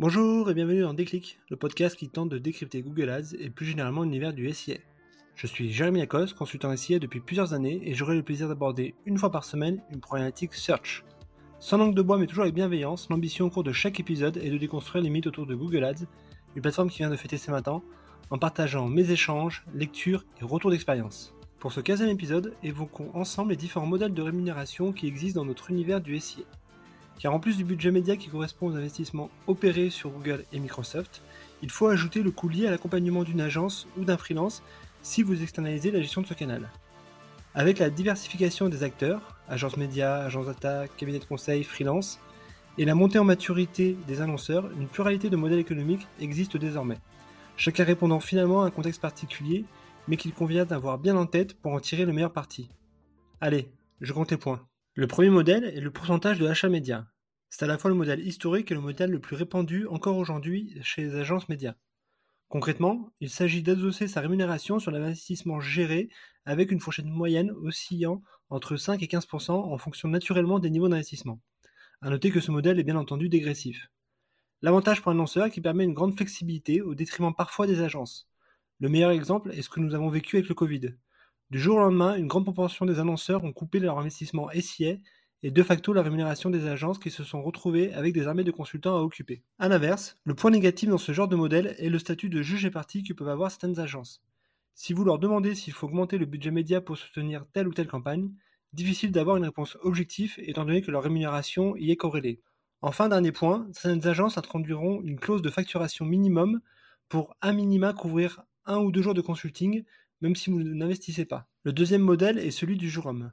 Bonjour et bienvenue dans Déclic, le podcast qui tente de décrypter Google Ads et plus généralement l'univers du SIA. Je suis Jérémy Lacoste, consultant SIA depuis plusieurs années et j'aurai le plaisir d'aborder une fois par semaine une problématique search. Sans langue de bois mais toujours avec bienveillance, l'ambition au cours de chaque épisode est de déconstruire les mythes autour de Google Ads, une plateforme qui vient de fêter ses 20 ans, en partageant mes échanges, lectures et retours d'expérience. Pour ce 15e épisode, évoquons ensemble les différents modèles de rémunération qui existent dans notre univers du SIA. Car en plus du budget média qui correspond aux investissements opérés sur Google et Microsoft, il faut ajouter le coût lié à l'accompagnement d'une agence ou d'un freelance si vous externalisez la gestion de ce canal. Avec la diversification des acteurs, agences médias, agences data, cabinets de conseil, freelance, et la montée en maturité des annonceurs, une pluralité de modèles économiques existe désormais, chacun répondant finalement à un contexte particulier, mais qu'il convient d'avoir bien en tête pour en tirer le meilleur parti. Allez, je compte les points. Le premier modèle est le pourcentage de achat média. C'est à la fois le modèle historique et le modèle le plus répandu encore aujourd'hui chez les agences médias. Concrètement, il s'agit d'adosser sa rémunération sur l'investissement géré avec une fourchette moyenne oscillant entre 5 et 15% en fonction naturellement des niveaux d'investissement. A noter que ce modèle est bien entendu dégressif. L'avantage pour un lanceur qu'il permet une grande flexibilité au détriment parfois des agences. Le meilleur exemple est ce que nous avons vécu avec le Covid. Du jour au lendemain, une grande proportion des annonceurs ont coupé leur investissement SIA et de facto la rémunération des agences qui se sont retrouvées avec des armées de consultants à occuper. A l'inverse, le point négatif dans ce genre de modèle est le statut de juge et parti que peuvent avoir certaines agences. Si vous leur demandez s'il faut augmenter le budget média pour soutenir telle ou telle campagne, difficile d'avoir une réponse objective étant donné que leur rémunération y est corrélée. Enfin, dernier point, certaines agences introduiront une clause de facturation minimum pour un minima couvrir un ou deux jours de consulting même si vous n'investissez pas. Le deuxième modèle est celui du jour homme.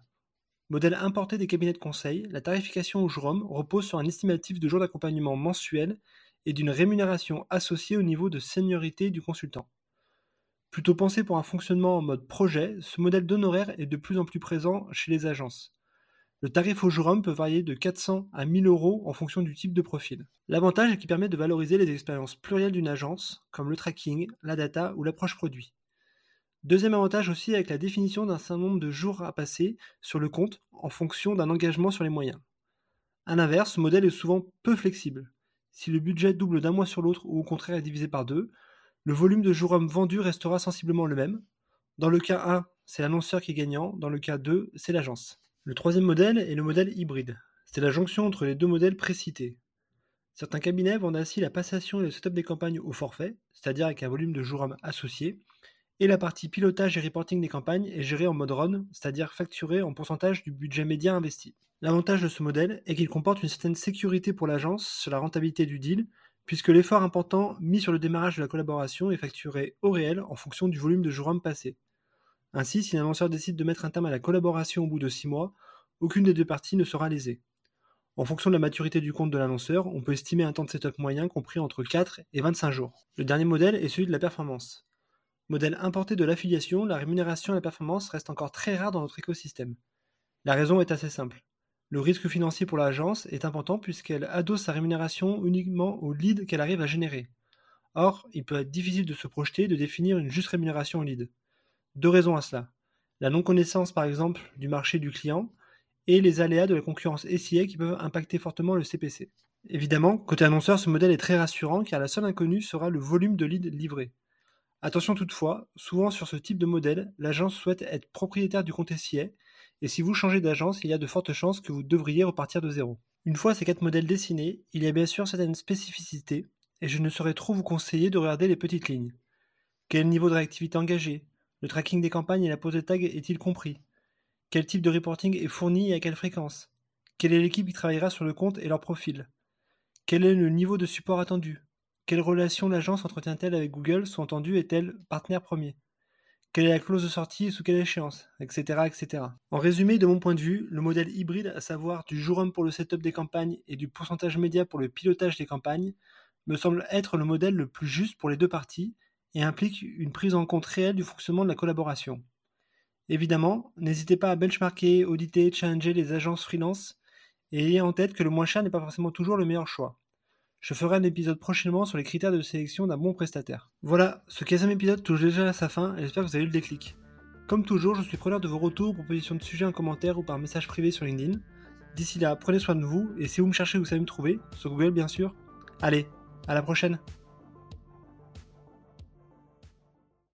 Modèle importé des cabinets de conseil, la tarification au jour homme repose sur un estimatif de jours d'accompagnement mensuel et d'une rémunération associée au niveau de seniorité du consultant. Plutôt pensé pour un fonctionnement en mode projet, ce modèle d'honoraire est de plus en plus présent chez les agences. Le tarif au jour homme peut varier de 400 à 1000 euros en fonction du type de profil. L'avantage est qu'il permet de valoriser les expériences plurielles d'une agence, comme le tracking, la data ou l'approche produit. Deuxième avantage aussi avec la définition d'un certain nombre de jours à passer sur le compte en fonction d'un engagement sur les moyens. A l'inverse, ce modèle est souvent peu flexible. Si le budget double d'un mois sur l'autre ou au contraire est divisé par deux, le volume de jours hommes vendus restera sensiblement le même. Dans le cas 1, c'est l'annonceur qui est gagnant, dans le cas 2, c'est l'agence. Le troisième modèle est le modèle hybride. C'est la jonction entre les deux modèles précités. Certains cabinets vendent ainsi la passation et le setup des campagnes au forfait, c'est-à-dire avec un volume de jours hommes associé, et la partie pilotage et reporting des campagnes est gérée en mode run, c'est-à-dire facturée en pourcentage du budget média investi. L'avantage de ce modèle est qu'il comporte une certaine sécurité pour l'agence sur la rentabilité du deal, puisque l'effort important mis sur le démarrage de la collaboration est facturé au réel en fonction du volume de jours hommes passés. Ainsi, si l'annonceur décide de mettre un terme à la collaboration au bout de 6 mois, aucune des deux parties ne sera lésée. En fonction de la maturité du compte de l'annonceur, on peut estimer un temps de setup moyen compris entre 4 et 25 jours. Le dernier modèle est celui de la performance. Modèle importé de l'affiliation, la rémunération et la performance restent encore très rares dans notre écosystème. La raison est assez simple. Le risque financier pour l'agence est important puisqu'elle adosse sa rémunération uniquement aux leads qu'elle arrive à générer. Or, il peut être difficile de se projeter et de définir une juste rémunération au lead. Deux raisons à cela. La non-connaissance, par exemple, du marché du client et les aléas de la concurrence SIA qui peuvent impacter fortement le CPC. Évidemment, côté annonceur, ce modèle est très rassurant car la seule inconnue sera le volume de leads livrés. Attention toutefois, souvent sur ce type de modèle, l'agence souhaite être propriétaire du compte SIA, et si vous changez d'agence, il y a de fortes chances que vous devriez repartir de zéro. Une fois ces quatre modèles dessinés, il y a bien sûr certaines spécificités, et je ne saurais trop vous conseiller de regarder les petites lignes. Quel niveau de réactivité engagé? Le tracking des campagnes et la pose de tag est-il compris? Quel type de reporting est fourni et à quelle fréquence? Quelle est l'équipe qui travaillera sur le compte et leur profil? Quel est le niveau de support attendu? Quelle relation l'agence entretient-elle avec Google Sous-entendu, est-elle partenaire premier? Quelle est la clause de sortie et sous quelle échéance? Etc. etc. En résumé, de mon point de vue, le modèle hybride, à savoir du jour homme pour le setup des campagnes et du pourcentage média pour le pilotage des campagnes, me semble être le modèle le plus juste pour les deux parties et implique une prise en compte réelle du fonctionnement de la collaboration. Évidemment, n'hésitez pas à benchmarker, auditer, challenger les agences freelance et ayez en tête que le moins cher n'est pas forcément toujours le meilleur choix. Je ferai un épisode prochainement sur les critères de sélection d'un bon prestataire. Voilà, ce 15 épisode touche déjà à sa fin et j'espère que vous avez eu le déclic. Comme toujours, je suis preneur de vos retours, propositions de sujets en commentaire ou par message privé sur LinkedIn. D'ici là, prenez soin de vous et si vous me cherchez, vous savez me trouver, sur Google bien sûr. Allez, À la prochaine